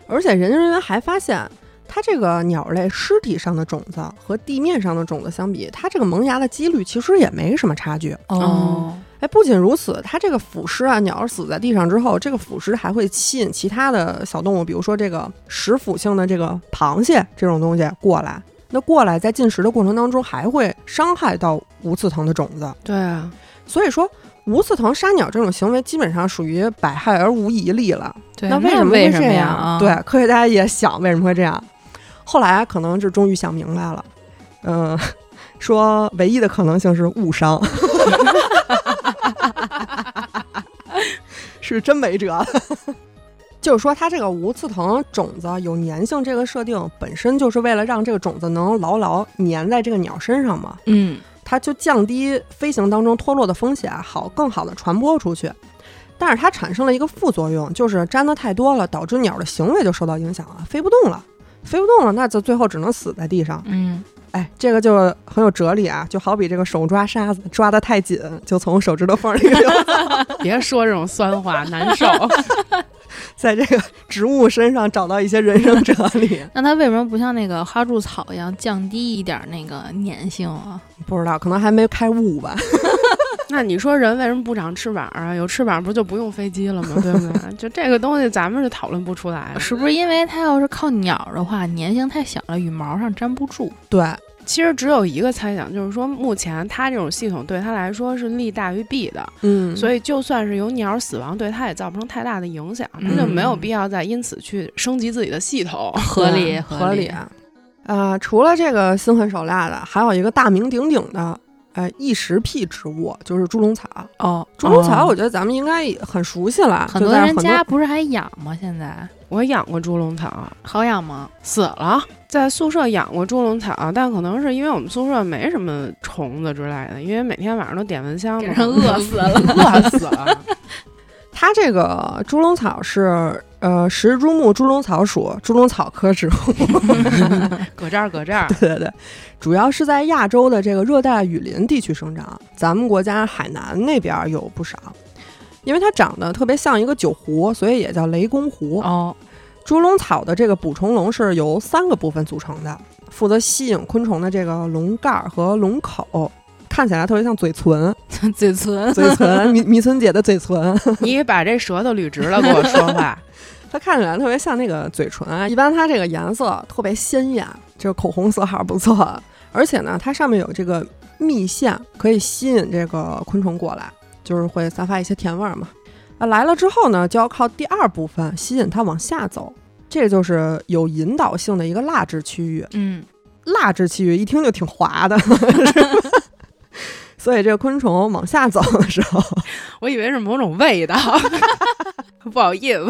S1: 而且研究人员还发现，它这个鸟类尸体上的种子和地面上的种子相比，它这个萌芽的几率其实也没什么差距。
S2: 哦，
S1: 哎，不仅如此，它这个腐尸啊，鸟儿死在地上之后，这个腐尸还会吸引其他的小动物，比如说这个食腐性的这个螃蟹这种东西过来。那过来在进食的过程当中，还会伤害到无刺藤的种子。
S3: 对啊，
S1: 所以说，无刺藤杀鸟这种行为基本上属于百害而无一利了。
S2: 对，
S1: 那
S2: 为
S1: 什么会这？样？
S2: 啊，
S1: 对，科学家也想为什么会这样，后来可能是终于想明白了，嗯、说唯一的可能性是误伤，是真没辙了。就是说，它这个无刺藤种子有粘性这个设定，本身就是为了让这个种子能牢牢粘在这个鸟身上嘛。
S2: 嗯，
S1: 它就降低飞行当中脱落的风险，好更好的传播出去。但是它产生了一个副作用，就是粘的太多了，导致鸟的行为就受到影响了，飞不动了，飞不动了，那就最后只能死在地上。
S2: 嗯，
S1: 哎，这个就很有哲理啊，就好比这个手抓沙子，抓得太紧，就从手指头缝里流，
S3: 别说这种酸话，难受。
S1: 在这个植物身上找到一些人生哲理。
S2: 那它为什么不像那个哈柱草一样降低一点那个粘性啊？
S1: 不知道，可能还没开悟吧。
S3: 那你说人为什么不长翅膀啊？有翅膀不就不用飞机了吗？对不对？就这个东西，咱们是讨论不出来。
S2: 是不是因为它要是靠鸟的话，粘性太小了，羽毛上粘不住？
S1: 对，
S3: 其实只有一个猜想，就是说目前它这种系统对它来说是利大于弊的，
S1: 嗯，
S3: 所以就算是有鸟死亡，对它也造不成太大的影响，它就没有必要再因此去升级自己的系统。
S2: 合理，
S1: 对合
S2: 理。
S1: 啊。呃，除了这个心狠手辣的，还有一个大名鼎鼎的，呃，异食癖植物，就是猪笼草。
S2: 哦，
S1: 猪笼草，
S3: 哦
S1: 我觉得咱们应该很熟悉了，
S2: 很多人家不是还养吗？现在
S3: 我养过猪笼草，
S2: 好养吗？
S3: 死了，在宿舍养过猪笼草，但可能是因为我们宿舍没什么虫子之类的，因为每天晚上都点蚊香嘛，
S2: 给人饿死了。
S3: 饿死了。
S1: 它这个猪笼草是呃石竹木猪笼草属猪笼草科植物，
S3: 搁这儿，搁这儿，
S1: 对对对，主要是在亚洲的这个热带雨林地区生长，咱们国家海南那边儿有不少。因为它长得特别像一个酒壶，所以也叫雷公壶。
S2: 哦，
S1: 猪笼草的这个捕虫笼是由三个部分组成的，负责吸引昆虫的这个笼盖儿和笼口，看起来特别像嘴唇，
S2: 嘴唇，
S1: 嘴唇，迷迷村姐的嘴唇，
S3: 你把这舌头捋直了跟我说话。
S1: 它看起来特别像那个嘴唇啊。一般它这个颜色特别鲜艳，就是口红色号不错，而且呢，它上面有这个蜜腺，可以吸引这个昆虫过来，就是会散发一些甜味儿嘛。啊，来了之后呢，就要靠第二部分吸引它往下走，这就是有引导性的一个蜡质区域。
S2: 嗯，
S1: 蜡质区域一听就挺滑的，所以这个昆虫往下走的时候，
S3: 我以为是某种味道，不好意思。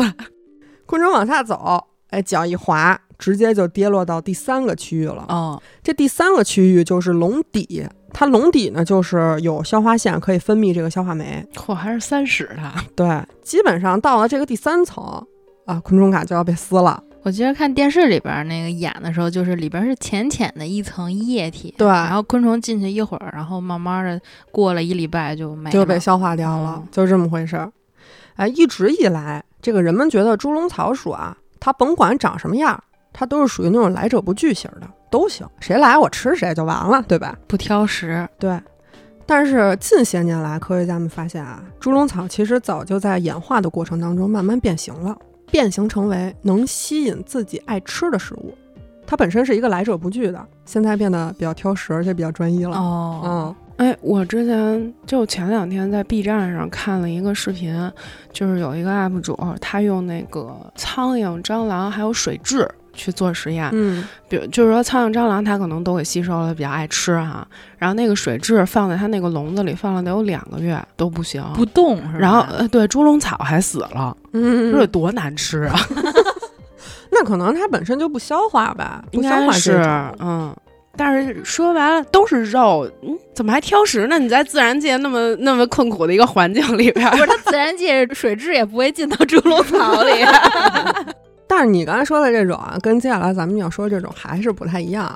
S1: 昆虫往下走，哎，脚一滑，直接就跌落到第三个区域了。
S2: 哦，
S1: 这第三个区域就是笼底，它笼底呢就是有消化腺可以分泌这个消化酶。
S3: 嚯，还是三室的。
S1: 对，基本上到了这个第三层啊，昆虫卡就要被撕了。
S2: 我记得看电视里边那个演的时候，就是里边是浅浅的一层液体，
S1: 对
S2: 然后昆虫进去一会儿，然后慢慢的过了一礼拜就没了，
S1: 就被消化掉了，
S2: 嗯
S1: 就这么回事儿。哎，一直以来，这个人们觉得猪笼草属啊，它甭管长什么样，它都是属于那种来者不拒型的，都行，谁来我吃谁就完了，对吧？
S2: 不挑食。
S1: 对。但是近些年来，科学家们发现啊，猪笼草其实早就在演化的过程当中慢慢变形了，变形成为能吸引自己爱吃的食物。它本身是一个来者不拒的，现在变得比较挑食，而且比较专一了。
S2: 哦，
S1: 嗯，
S3: 哎，我之前就前两天在 B 站上看了一个视频，就是有一个 UP 主，他用那个苍蝇、蟑螂还有水蛭去做实验。
S1: 嗯，
S3: 比如就是说苍蝇、蟑螂它可能都给吸收了，比较爱吃哈。然后那个水蛭放在它那个笼子里放了得有两个月都不行，
S2: 不动？
S3: 然后呃对猪笼草还死了，
S1: 嗯，
S3: 这得多难吃啊！
S1: 那可能它本身就不消化吧，不
S3: 应
S1: 消化这
S3: 该是嗯。但是说白了都是肉，嗯，怎么还挑食呢？你在自然界那么那么困苦的一个环境里边儿，
S2: 不是它自然界水蛭也不会进到猪笼草里。
S1: 但是你刚才说的这种啊，跟接下来咱们要说这种还是不太一样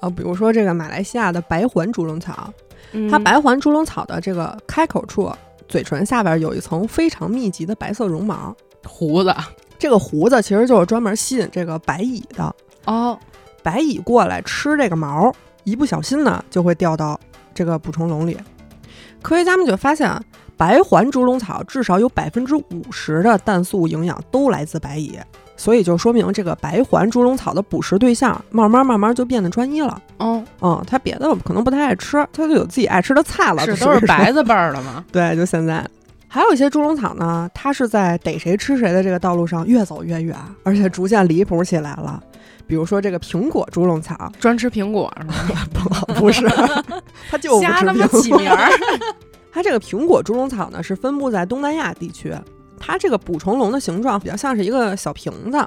S1: 啊。比如说这个马来西亚的白环猪笼草，
S3: 嗯
S1: 它白环猪笼草的这个开口处，嘴唇下边有一层非常密集的白色绒毛，
S3: 胡子
S1: 这个胡子其实就是专门吸引这个白蚁的。
S2: 哦，
S1: 白蚁过来吃这个毛，一不小心呢就会掉到这个捕虫笼里。科学家们就发现啊，白环猪笼草至少有百分之五十的氮素营养都来自白蚁，所以就说明这个白环猪笼草的捕食对象慢慢慢慢就变得专一了。
S3: 哦，
S1: 嗯，它别的可能不太爱吃，它就有自己爱吃的菜了，
S3: 是都是白字辈儿的吗？
S1: 对，就现在。还有一些猪笼草呢，它是在逮谁吃谁的这个道路上越走越远，而且逐渐离谱起来了。比如说这个苹果猪笼草，
S3: 专吃苹果是吗？
S1: 不不是，它就
S3: 瞎他妈
S1: 苹果。
S3: 起名儿，
S1: 它这个苹果猪笼草呢，是分布在东南亚地区。它这个捕虫笼的形状比较像是一个小瓶子，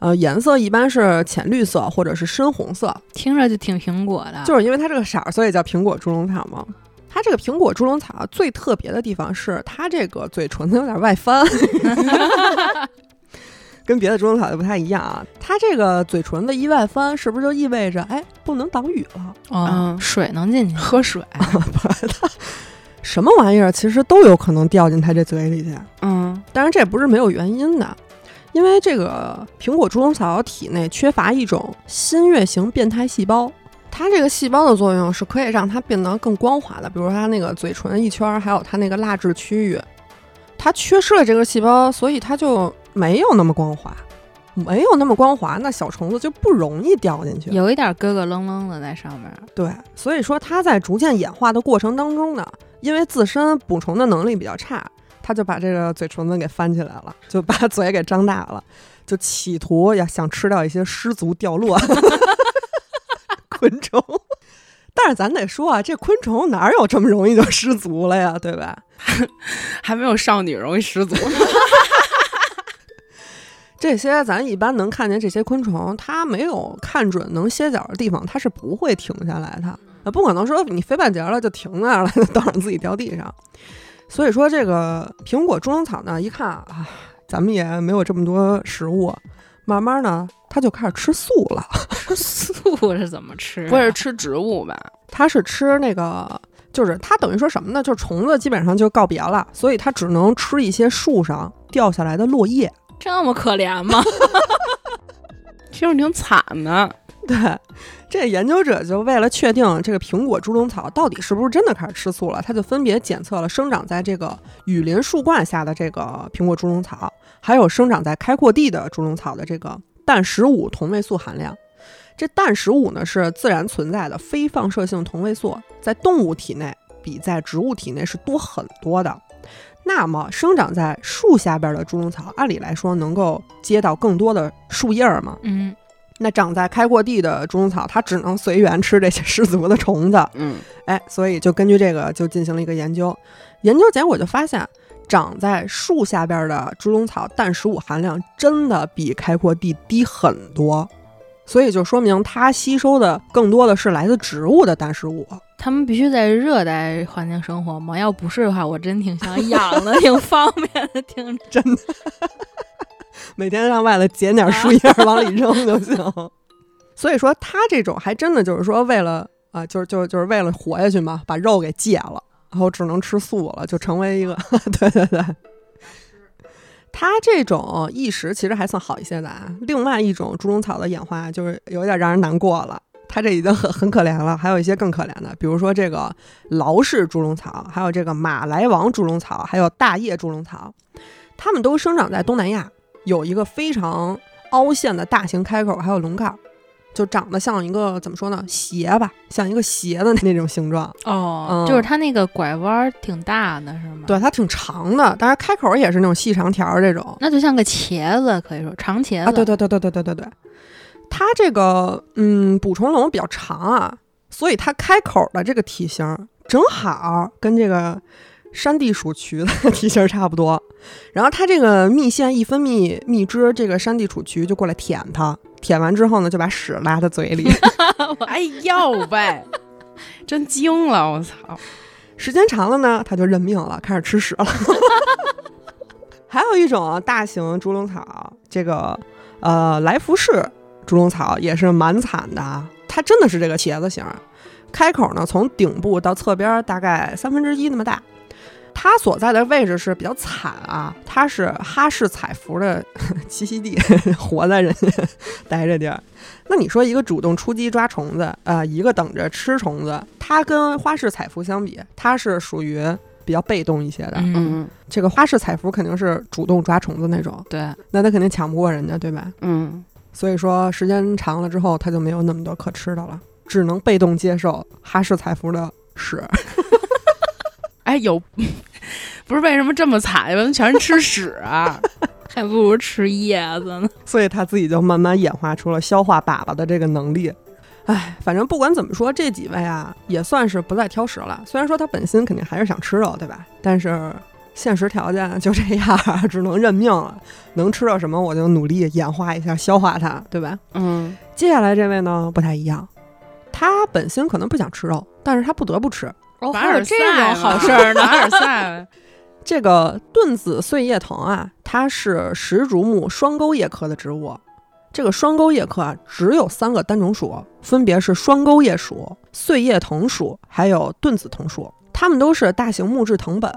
S1: 呃，颜色一般是浅绿色或者是深红色，
S2: 听着就挺苹果的，
S1: 就是因为它这个色儿，所以叫苹果猪笼草嘛。它这个苹果猪笼草最特别的地方是它这个嘴唇子有点外翻，跟别的猪笼草就不太一样啊。它这个嘴唇子一外翻，是不是就意味着哎不能挡雨了？
S2: 哦
S3: 嗯，
S2: 水能进去，
S3: 喝水，
S1: 什么玩意儿其实都有可能掉进他这嘴里去。
S3: 嗯
S1: 当然这也不是没有原因的，因为这个苹果猪笼草体内缺乏一种新月型变态细胞。它这个细胞的作用是可以让它变得更光滑的，比如它那个嘴唇一圈儿，还有它那个蜡质区域，它缺失了这个细胞，所以它就没有那么光滑，没有那么光滑，那小虫子就不容易掉进去。
S2: 有一点咯咯楞楞的在上面。
S1: 对，所以说它在逐渐演化的过程当中呢，因为自身捕虫的能力比较差，它就把这个嘴唇子给翻起来了，就把嘴给张大了，就企图要想吃掉一些失足掉落 昆虫。但是咱得说啊，这昆虫哪有这么容易就失足了呀，对吧？
S3: 还没有少女容易失足。
S1: 这些咱一般能看见这些昆虫，它没有看准能歇脚的地方，它是不会停下来的。呃，不可能说你飞半截了就停那儿了，等着自己掉地上。所以说，这个苹果猪笼草呢，一看啊，咱们也没有这么多食物，慢慢呢，它就开始吃素了。
S2: 吃素 是怎么吃啊？
S3: 不会是吃植物吧？
S1: 它是吃那个，就是它等于说什么呢？就是虫子基本上就告别了，所以它只能吃一些树上掉下来的落叶。
S2: 这么可怜吗？
S3: 听着挺惨的。
S1: 对，这研究者就为了确定这个苹果猪笼草到底是不是真的开始吃素了，他就分别检测了生长在这个雨林树冠下的这个苹果猪笼草，还有生长在开阔地的猪笼草的这个氮十五同位素含量。这氮十五呢是自然存在的非放射性同位素，在动物体内比在植物体内是多很多的。那么生长在树下边的猪笼草，按理来说能够接到更多的树叶儿嘛？
S2: 嗯，
S1: 那长在开阔地的猪笼草，它只能随缘吃这些失足的虫子。
S3: 嗯，
S1: 哎，所以就根据这个就进行了一个研究，研究结果就发现，长在树下边的猪笼草氮十五含量真的比开阔地低很多，所以就说明它吸收的更多的是来自植物的氮十五。
S2: 他们必须在热带环境生活吗？要不是的话，我真挺想养的，挺方便的，挺 真的。
S1: 每天让外头捡点树叶儿往里扔就行。所以说，他这种还真的就是说，为了啊，就是就是就是为了活下去嘛，把肉给戒了，然后只能吃素了，就成为一个对对 对。它这种异食其实还算好一些的啊。另外一种猪笼草的演化就是有点让人难过了，它这已经很很可怜了。还有一些更可怜的，比如说这个劳氏猪笼草，还有这个马来王猪笼草，还有大叶猪笼草，它们都生长在东南亚。有一个非常凹陷的大型开口，还有笼盖，就长得像一个怎么说呢？鞋吧，像一个鞋的那种形状。
S2: 哦，
S1: 嗯
S2: 就是它那个拐弯儿挺大的，是吗？，
S1: 对，它挺长的，但是开口也是那种细长条儿这种。
S2: 那就像个茄子，可以说长茄子。
S1: 啊，对对对对对对对对，它这个嗯捕虫笼比较长啊，所以它开口的这个体型正好跟这个山地鼠渠的体型差不多。然后它这个蜜腺一分泌蜜汁，这个山地鼠渠就过来舔它，舔完之后呢，就把屎拉它嘴里。
S3: 哎呦喂，真惊了，我操！
S1: 时间长了呢，它就认命了，开始吃屎了。还有一种大型猪笼草，这个呃来福士猪笼草也是蛮惨的啊，它真的是这个茄子形儿，开口呢从顶部到侧边大概三分之一那么大。它所在的位置是比较惨啊，它是哈氏彩蝠 的栖息地，活在人家待着地儿。那你说一个主动出击抓虫子，呃，一个等着吃虫子，它跟花式彩蝠相比，它是属于比较被动一些的。
S2: 嗯，
S3: 嗯
S1: 这个花式彩蝠肯定是主动抓虫子那种，
S2: 对，
S1: 那它肯定抢不过人家，对吧？
S3: 嗯，
S1: 所以说时间长了之后，他就没有那么多可吃的了，只能被动接受哈氏彩服的屎。
S3: 哎有，不是为什么这么惨？为什么全是吃屎啊？
S2: 还不如吃叶子呢。
S1: 所以他自己就慢慢演化出了消化粑粑的这个能力。哎，反正不管怎么说，这几位啊也算是不再挑食了。虽然说他本心肯定还是想吃肉，对吧？但是现实条件就这样，只能认命了。能吃到什么，我就努力演化一下，消化它，对吧？
S3: 嗯，
S1: 接下来这位呢不太一样，他本心可能不想吃肉，但是他不得不吃。
S2: 哦，
S3: 凡
S2: 还有这
S3: 尔赛
S2: 种好事儿呢。
S3: 凡尔赛，
S1: 这个盾子碎叶藤啊，它是石竹木双钩叶科的植物。这个双钩叶科啊，只有三个单种属，分别是双钩叶属、碎叶藤属，还有盾子藤属。它们都是大型木质藤本，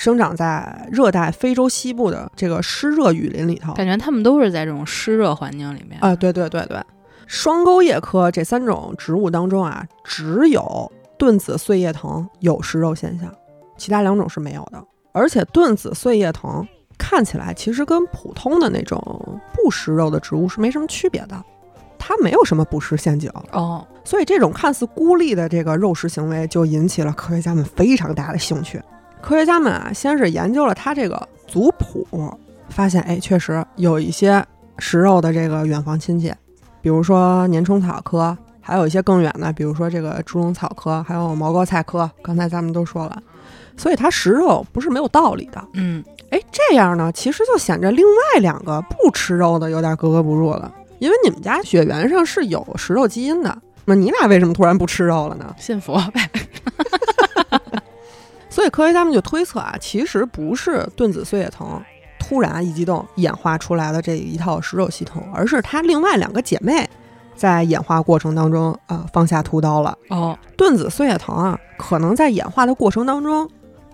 S1: 生长在热带非洲西部的这个湿热雨林里头。
S2: 感觉它们都是在这种湿热环境里面
S1: 啊，对对对对，双钩叶科这三种植物当中啊，只有盾子碎叶藤有食肉现象，其他两种是没有的。而且盾子碎叶藤看起来其实跟普通的那种不食肉的植物是没什么区别的，它没有什么捕食陷阱，
S2: 哦，
S1: 所以这种看似孤立的这个肉食行为就引起了科学家们非常大的兴趣。科学家们啊，先是研究了它这个族谱，发现哎，确实有一些食肉的这个远房亲戚，比如说年虫草科，还有一些更远的，比如说这个猪笼草科，还有毛膏菜科。刚才咱们都说了，所以它食肉不是没有道理的。
S2: 嗯，
S1: 哎，这样呢，其实就显着另外两个不吃肉的有点格格不入了，因为你们家血缘上是有食肉基因的，那你俩为什么突然不吃肉了呢？
S3: 信佛呗。
S1: 所以科学家们就推测啊，其实不是盾子碎叶藤突然一激动演化出来的这一套食肉系统，而是它另外两个姐妹在演化过程当中啊、放下屠刀了。
S2: 哦，
S1: 盾子碎叶藤啊，可能在演化的过程当中，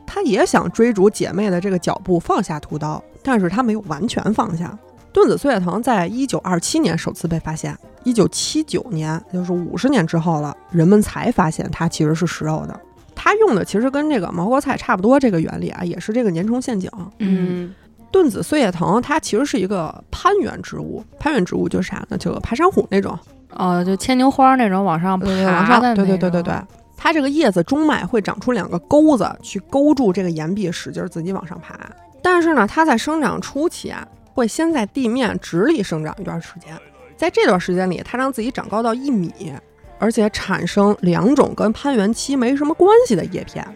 S1: 它也想追逐姐妹的这个脚步，放下屠刀，但是它没有完全放下。盾子碎叶藤在一九二七年首次被发现，一九七九年，也就是五十年之后了，人们才发现它其实是食肉的。它用的其实跟这个毛国菜差不多，这个原理啊，也是这个粘虫陷阱。
S2: 嗯，
S1: 盾子碎叶藤它其实是一个攀援植物，攀援植物就是啥呢？就爬山虎那种，
S2: 哦，就牵牛花那种往上爬
S1: 往上，
S2: 的
S1: 对对对对对。它这个叶子中脉会长出两个钩子，去勾住这个岩壁，使劲儿自己往上爬。但是呢，它在生长初期啊，会先在地面直立生长一段时间，在这段时间里，它让自己长高到一米，而且产生两种跟攀援期没什么关系的叶片。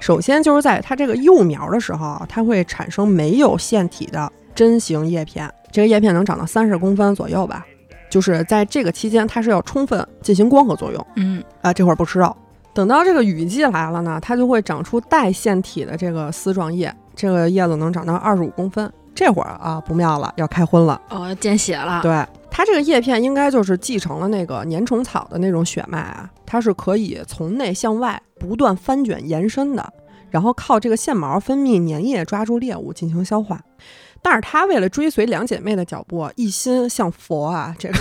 S1: 首先就是在它这个幼苗的时候啊，它会产生没有腺体的针形叶片，这个叶片能长到三十公分左右吧。就是在这个期间，它是要充分进行光合作用。
S2: 嗯
S1: 啊，这会儿不吃肉。等到这个雨季来了呢，它就会长出带腺体的这个丝状叶，这个叶子能长到二十五公分。这会儿啊，不妙了，要开荤了。
S2: 哦，见血了，
S1: 对，它这个叶片应该就是继承了那个粘虫草的那种血脉啊，它是可以从内向外不断翻卷延伸的，然后靠这个腺毛分泌粘液抓住猎物进行消化。但是它为了追随两姐妹的脚步，一心向佛啊，这个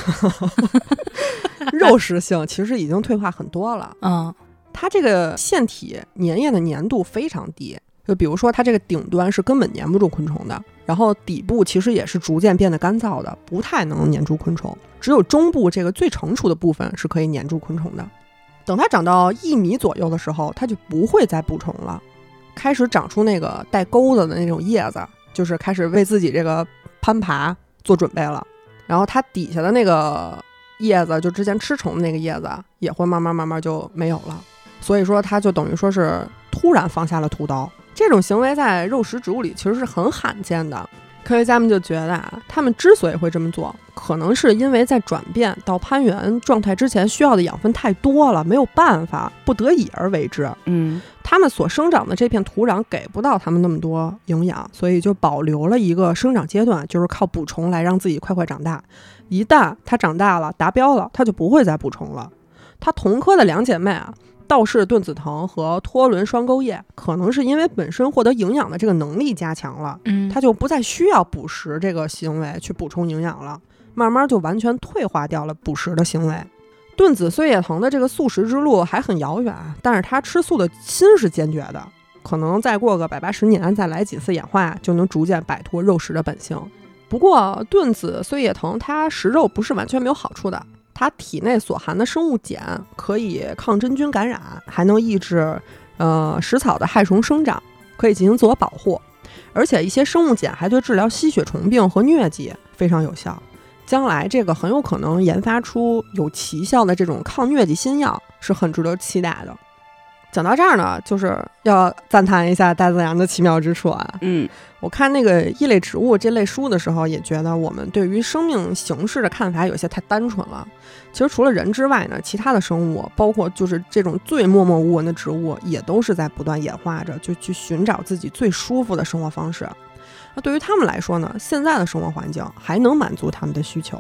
S1: 肉食性其实已经退化很多了。
S2: 嗯
S1: 它这个腺体粘液的粘度非常低，就比如说它这个顶端是根本粘不住昆虫的，然后底部其实也是逐渐变得干燥的，不太能粘住昆虫。只有中部这个最成熟的部分是可以粘住昆虫的。等它长到一米左右的时候，它就不会再捕虫了，开始长出那个带钩子的那种叶子，就是开始为自己这个攀爬做准备了。然后它底下的那个叶子，就之前吃虫的那个叶子，也会慢慢慢慢就没有了。所以说，它就等于说是突然放下了屠刀。这种行为在肉食植物里其实是很罕见的。科学家们就觉得啊，他们之所以会这么做，可能是因为在转变到攀援状态之前需要的养分太多了，没有办法，不得已而为之。
S3: 嗯
S1: 他们所生长的这片土壤给不到他们那么多营养，所以就保留了一个生长阶段，就是靠补充来让自己快快长大。一旦它长大了，达标了，它就不会再补充了。它同科的两姐妹啊，道氏盾子藤和托轮双钩叶，可能是因为本身获得营养的这个能力加强了，
S2: 嗯，
S1: 它就不再需要捕食这个行为去补充营养了，慢慢就完全退化掉了捕食的行为。盾子碎叶藤的这个素食之路还很遥远，但是它吃素的心是坚决的，可能再过个百八十年，再来几次演化，就能逐渐摆脱肉食的本性。不过，盾子碎叶藤它食肉不是完全没有好处的，它体内所含的生物碱可以抗真菌感染，还能抑制呃食草的害虫生长，可以进行自我保护。而且一些生物碱还对治疗吸血虫病和疟疾非常有效。将来这个很有可能研发出有奇效的这种抗疟疾新药，是很值得期待的。讲到这儿呢，就是要赞叹一下大自然的奇妙之处啊！
S3: 嗯
S1: 我看那个异类植物这类书的时候，也觉得我们对于生命形式的看法有些太单纯了。其实除了人之外呢，其他的生物，包括就是这种最默默无闻的植物，也都是在不断演化着，就去寻找自己最舒服的生活方式。那对于他们来说呢，现在的生活环境还能满足他们的需求，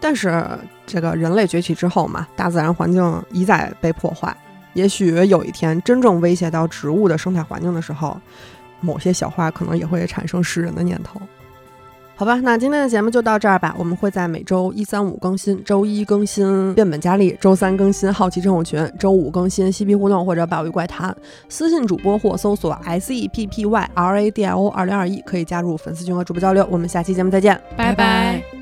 S1: 但是这个人类崛起之后嘛，大自然环境一再被破坏。也许有一天真正威胁到植物的生态环境的时候，某些小花可能也会产生食人的念头。好吧，那今天的节目就到这儿吧。我们会在每周一、三、五更新，周一更新变本加厉，周三更新好奇症候群，周五更新嬉皮互动或者百味怪谈。私信主播或搜索 S E P P Y R A D I O 二零二一，可以加入粉丝群和主播交流。我们下期节目再见。
S2: 拜拜。